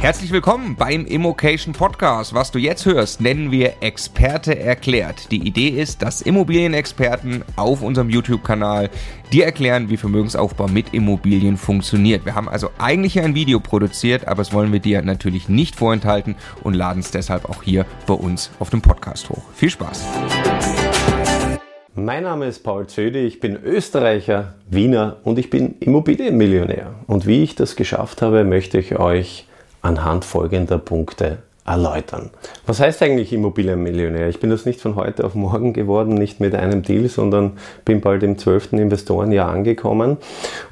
Herzlich willkommen beim Immocation Podcast. Was du jetzt hörst, nennen wir Experte erklärt. Die Idee ist, dass Immobilienexperten auf unserem YouTube-Kanal dir erklären, wie Vermögensaufbau mit Immobilien funktioniert. Wir haben also eigentlich ein Video produziert, aber das wollen wir dir natürlich nicht vorenthalten und laden es deshalb auch hier bei uns auf dem Podcast hoch. Viel Spaß! Mein Name ist Paul Zödi, ich bin Österreicher, Wiener und ich bin Immobilienmillionär. Und wie ich das geschafft habe, möchte ich euch anhand folgender Punkte erläutern. Was heißt eigentlich Immobilienmillionär? Ich bin das nicht von heute auf morgen geworden, nicht mit einem Deal, sondern bin bald im zwölften Investorenjahr angekommen.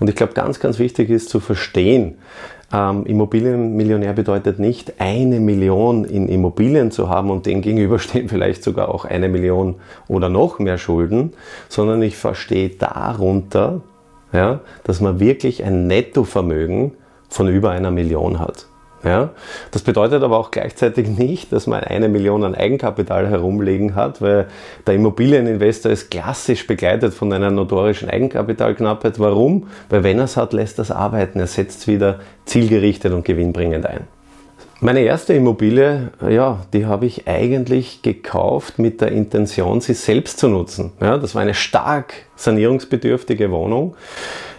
Und ich glaube, ganz, ganz wichtig ist zu verstehen, ähm, Immobilienmillionär bedeutet nicht eine Million in Immobilien zu haben und dem gegenüberstehen vielleicht sogar auch eine Million oder noch mehr Schulden, sondern ich verstehe darunter, ja, dass man wirklich ein Nettovermögen von über einer Million hat. Ja? Das bedeutet aber auch gleichzeitig nicht, dass man eine Million an Eigenkapital herumliegen hat, weil der Immobilieninvestor ist klassisch begleitet von einer notorischen Eigenkapitalknappheit. Warum? Weil wenn er es hat, lässt er es arbeiten. Er setzt es wieder zielgerichtet und gewinnbringend ein. Meine erste Immobilie, ja, die habe ich eigentlich gekauft mit der Intention, sie selbst zu nutzen. Ja, das war eine stark sanierungsbedürftige Wohnung.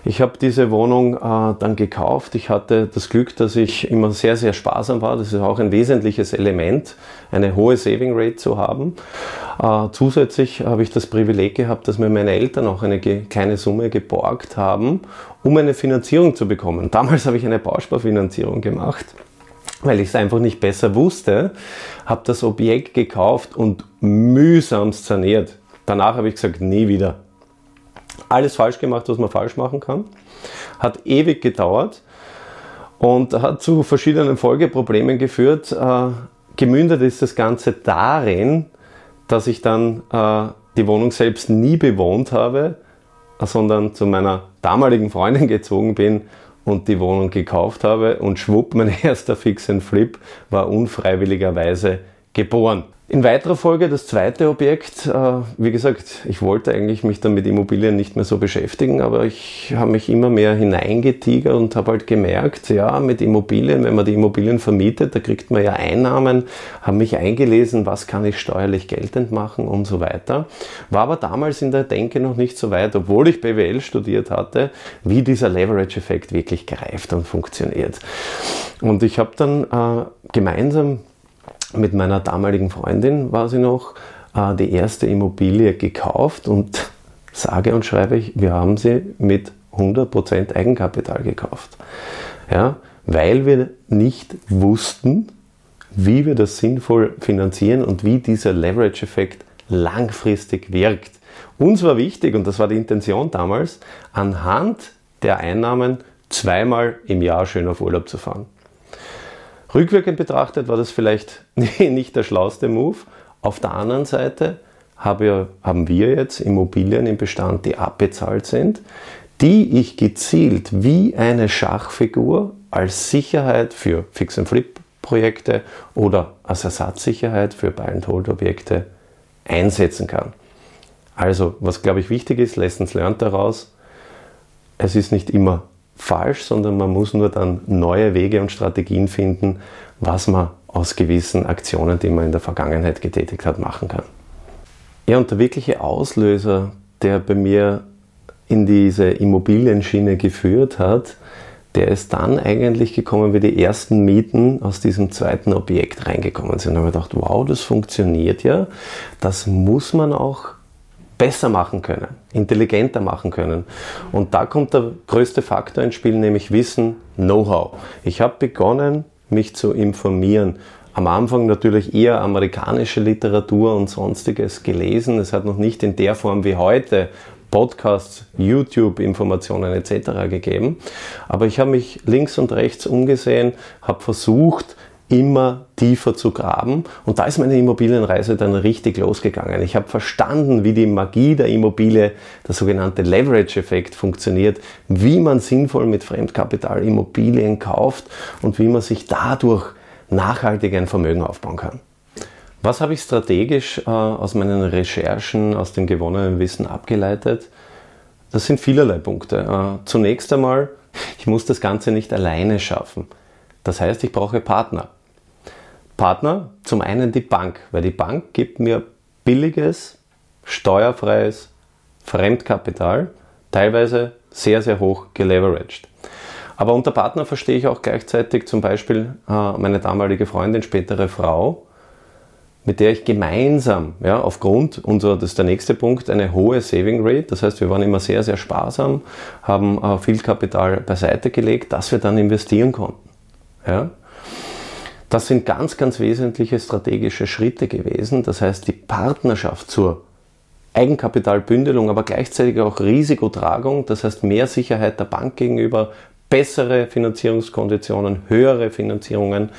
Ich habe diese Wohnung äh, dann gekauft. Ich hatte das Glück, dass ich immer sehr, sehr sparsam war. Das ist auch ein wesentliches Element, eine hohe Saving Rate zu haben. Äh, zusätzlich habe ich das Privileg gehabt, dass mir meine Eltern auch eine kleine Summe geborgt haben, um eine Finanzierung zu bekommen. Damals habe ich eine Bausparfinanzierung gemacht weil ich es einfach nicht besser wusste, habe das Objekt gekauft und mühsamst saniert. Danach habe ich gesagt, nie wieder alles falsch gemacht, was man falsch machen kann. Hat ewig gedauert und hat zu verschiedenen Folgeproblemen geführt. Äh, gemündet ist das Ganze darin, dass ich dann äh, die Wohnung selbst nie bewohnt habe, sondern zu meiner damaligen Freundin gezogen bin und die Wohnung gekauft habe und schwupp, mein erster Fix and Flip war unfreiwilligerweise geboren. In weiterer Folge das zweite Objekt. Äh, wie gesagt, ich wollte eigentlich mich dann mit Immobilien nicht mehr so beschäftigen, aber ich habe mich immer mehr hineingetigert und habe halt gemerkt, ja, mit Immobilien, wenn man die Immobilien vermietet, da kriegt man ja Einnahmen, habe mich eingelesen, was kann ich steuerlich geltend machen und so weiter. War aber damals in der Denke noch nicht so weit, obwohl ich BWL studiert hatte, wie dieser Leverage-Effekt wirklich greift und funktioniert. Und ich habe dann äh, gemeinsam mit meiner damaligen Freundin war sie noch äh, die erste Immobilie gekauft und sage und schreibe ich, wir haben sie mit 100% Eigenkapital gekauft. Ja, weil wir nicht wussten, wie wir das sinnvoll finanzieren und wie dieser Leverage-Effekt langfristig wirkt. Uns war wichtig, und das war die Intention damals, anhand der Einnahmen zweimal im Jahr schön auf Urlaub zu fahren. Rückwirkend betrachtet war das vielleicht nicht der schlauste Move. Auf der anderen Seite haben wir jetzt Immobilien im Bestand, die abbezahlt sind, die ich gezielt wie eine Schachfigur als Sicherheit für Fix-and-Flip-Projekte oder als Ersatzsicherheit für Buy-and-Hold-Objekte einsetzen kann. Also, was glaube ich wichtig ist, Lessons learned daraus, es ist nicht immer falsch, sondern man muss nur dann neue Wege und Strategien finden, was man aus gewissen Aktionen, die man in der Vergangenheit getätigt hat, machen kann. Ja, und der wirkliche Auslöser, der bei mir in diese Immobilienschiene geführt hat, der ist dann eigentlich gekommen, wie die ersten Mieten aus diesem zweiten Objekt reingekommen sind. Da habe ich gedacht, wow, das funktioniert ja. Das muss man auch besser machen können, intelligenter machen können. Und da kommt der größte Faktor ins Spiel, nämlich Wissen, Know-how. Ich habe begonnen, mich zu informieren. Am Anfang natürlich eher amerikanische Literatur und sonstiges gelesen. Es hat noch nicht in der Form wie heute Podcasts, YouTube-Informationen etc. gegeben. Aber ich habe mich links und rechts umgesehen, habe versucht, immer tiefer zu graben. Und da ist meine Immobilienreise dann richtig losgegangen. Ich habe verstanden, wie die Magie der Immobilie, der sogenannte Leverage-Effekt funktioniert, wie man sinnvoll mit Fremdkapital Immobilien kauft und wie man sich dadurch nachhaltig ein Vermögen aufbauen kann. Was habe ich strategisch äh, aus meinen Recherchen, aus dem gewonnenen Wissen abgeleitet? Das sind vielerlei Punkte. Äh, zunächst einmal, ich muss das Ganze nicht alleine schaffen. Das heißt, ich brauche Partner. Partner, zum einen die Bank, weil die Bank gibt mir billiges, steuerfreies Fremdkapital, teilweise sehr, sehr hoch geleveraged. Aber unter Partner verstehe ich auch gleichzeitig zum Beispiel äh, meine damalige Freundin, spätere Frau, mit der ich gemeinsam, ja, aufgrund unserer, das ist der nächste Punkt, eine hohe Saving Rate, das heißt, wir waren immer sehr, sehr sparsam, haben äh, viel Kapital beiseite gelegt, das wir dann investieren konnten. Ja. Das sind ganz, ganz wesentliche strategische Schritte gewesen. Das heißt, die Partnerschaft zur Eigenkapitalbündelung, aber gleichzeitig auch Risikotragung, das heißt mehr Sicherheit der Bank gegenüber, bessere Finanzierungskonditionen, höhere Finanzierungen.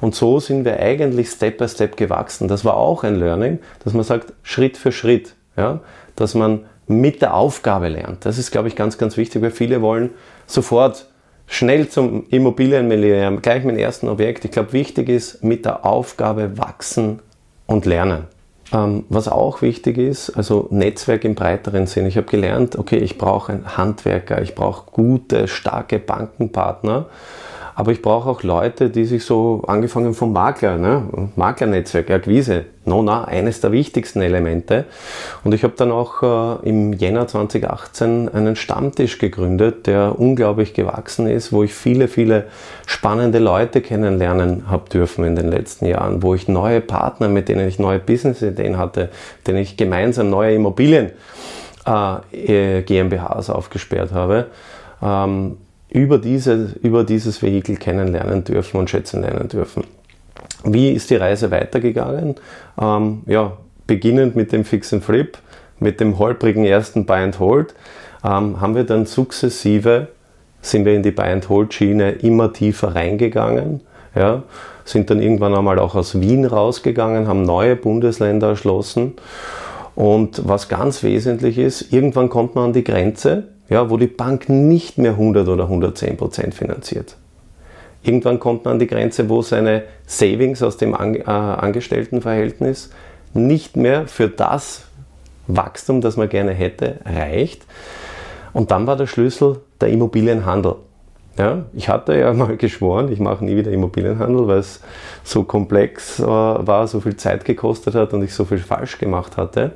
Und so sind wir eigentlich Step by Step gewachsen. Das war auch ein Learning, dass man sagt, Schritt für Schritt, ja, dass man mit der Aufgabe lernt. Das ist, glaube ich, ganz, ganz wichtig, weil viele wollen sofort schnell zum Immobilienmillionär, gleich mit dem ersten Objekt. Ich glaube, wichtig ist, mit der Aufgabe wachsen und lernen. Ähm, was auch wichtig ist, also Netzwerk im breiteren Sinn. Ich habe gelernt, okay, ich brauche einen Handwerker, ich brauche gute, starke Bankenpartner aber ich brauche auch Leute, die sich so, angefangen vom Makler, ne? Maklernetzwerk, Akquise, Nona, eines der wichtigsten Elemente. Und ich habe dann auch äh, im Jänner 2018 einen Stammtisch gegründet, der unglaublich gewachsen ist, wo ich viele, viele spannende Leute kennenlernen habe dürfen in den letzten Jahren, wo ich neue Partner, mit denen ich neue Business-Ideen hatte, denen ich gemeinsam neue Immobilien äh, GmbHs aufgesperrt habe. Ähm, über, diese, über dieses Vehikel kennenlernen dürfen und schätzen lernen dürfen. Wie ist die Reise weitergegangen? Ähm, ja, beginnend mit dem Fix and Flip, mit dem holprigen ersten Buy and Hold, ähm, haben wir dann sukzessive, sind wir in die Buy and Hold Schiene immer tiefer reingegangen, ja, sind dann irgendwann einmal auch aus Wien rausgegangen, haben neue Bundesländer erschlossen und was ganz wesentlich ist, irgendwann kommt man an die Grenze, ja, wo die Bank nicht mehr 100 oder 110 Prozent finanziert. Irgendwann kommt man an die Grenze, wo seine Savings aus dem äh, Angestelltenverhältnis nicht mehr für das Wachstum, das man gerne hätte, reicht. Und dann war der Schlüssel der Immobilienhandel. Ja, ich hatte ja mal geschworen, ich mache nie wieder Immobilienhandel, weil es so komplex äh, war, so viel Zeit gekostet hat und ich so viel falsch gemacht hatte.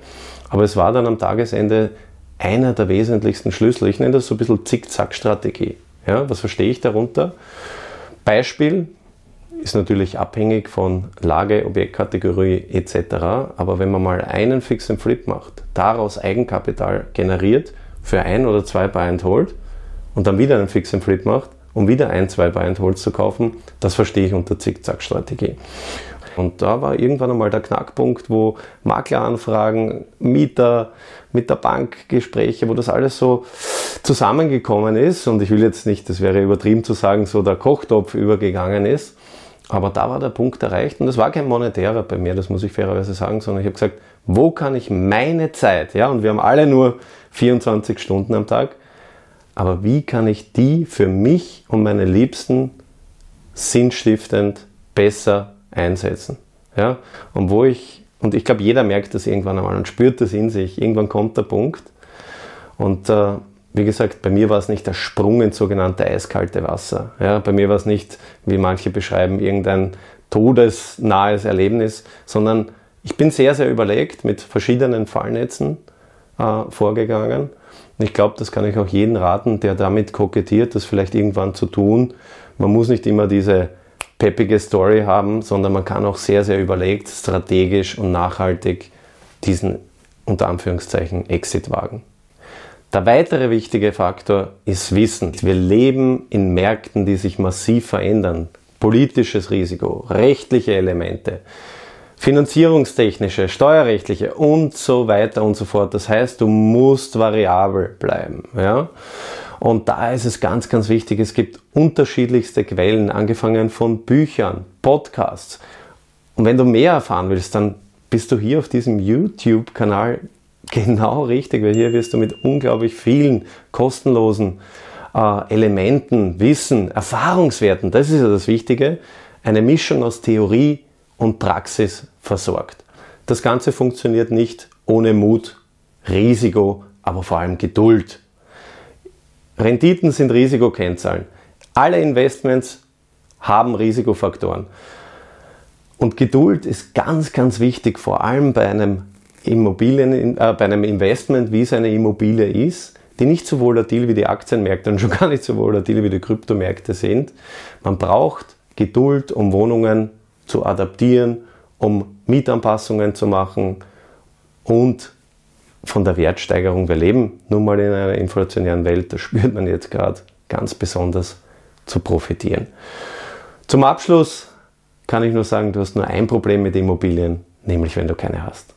Aber es war dann am Tagesende einer der wesentlichsten Schlüssel. Ich nenne das so ein bisschen Zickzack-Strategie. Ja, was verstehe ich darunter? Beispiel ist natürlich abhängig von Lage, Objektkategorie etc. Aber wenn man mal einen Fix and Flip macht, daraus Eigenkapital generiert für ein oder zwei Buy and Hold und dann wieder einen Fix and Flip macht, um wieder ein, zwei Buy and Holds zu kaufen, das verstehe ich unter Zickzack-Strategie. Und da war irgendwann einmal der Knackpunkt, wo Makleranfragen, Mieter, mit der Bank Gespräche, wo das alles so zusammengekommen ist. Und ich will jetzt nicht, das wäre übertrieben zu sagen, so der Kochtopf übergegangen ist. Aber da war der Punkt erreicht und das war kein monetärer bei mir, das muss ich fairerweise sagen, sondern ich habe gesagt, wo kann ich meine Zeit, ja, und wir haben alle nur 24 Stunden am Tag, aber wie kann ich die für mich und meine Liebsten sinnstiftend besser einsetzen? Ja, und wo ich und ich glaube, jeder merkt das irgendwann einmal und spürt das in sich. Irgendwann kommt der Punkt. Und äh, wie gesagt, bei mir war es nicht der Sprung ins sogenannte eiskalte Wasser. Ja, bei mir war es nicht, wie manche beschreiben, irgendein todesnahes Erlebnis, sondern ich bin sehr, sehr überlegt mit verschiedenen Fallnetzen äh, vorgegangen. Und ich glaube, das kann ich auch jedem raten, der damit kokettiert, das vielleicht irgendwann zu tun. Man muss nicht immer diese peppige Story haben, sondern man kann auch sehr, sehr überlegt, strategisch und nachhaltig diesen unter Anführungszeichen Exit wagen. Der weitere wichtige Faktor ist Wissen. Wir leben in Märkten, die sich massiv verändern. Politisches Risiko, rechtliche Elemente, finanzierungstechnische, steuerrechtliche und so weiter und so fort. Das heißt, du musst variabel bleiben. Ja? Und da ist es ganz, ganz wichtig, es gibt unterschiedlichste Quellen, angefangen von Büchern, Podcasts. Und wenn du mehr erfahren willst, dann bist du hier auf diesem YouTube-Kanal genau richtig, weil hier wirst du mit unglaublich vielen kostenlosen äh, Elementen, Wissen, Erfahrungswerten, das ist ja das Wichtige, eine Mischung aus Theorie und Praxis versorgt. Das Ganze funktioniert nicht ohne Mut, Risiko, aber vor allem Geduld. Renditen sind Risikokennzahlen. Alle Investments haben Risikofaktoren. Und Geduld ist ganz, ganz wichtig, vor allem bei einem Immobilien, äh, bei einem Investment, wie es eine Immobilie ist, die nicht so volatil wie die Aktienmärkte und schon gar nicht so volatil wie die Kryptomärkte sind. Man braucht Geduld, um Wohnungen zu adaptieren, um Mietanpassungen zu machen und von der Wertsteigerung. Wir leben nun mal in einer inflationären Welt, da spürt man jetzt gerade ganz besonders zu profitieren. Zum Abschluss kann ich nur sagen, du hast nur ein Problem mit Immobilien, nämlich wenn du keine hast.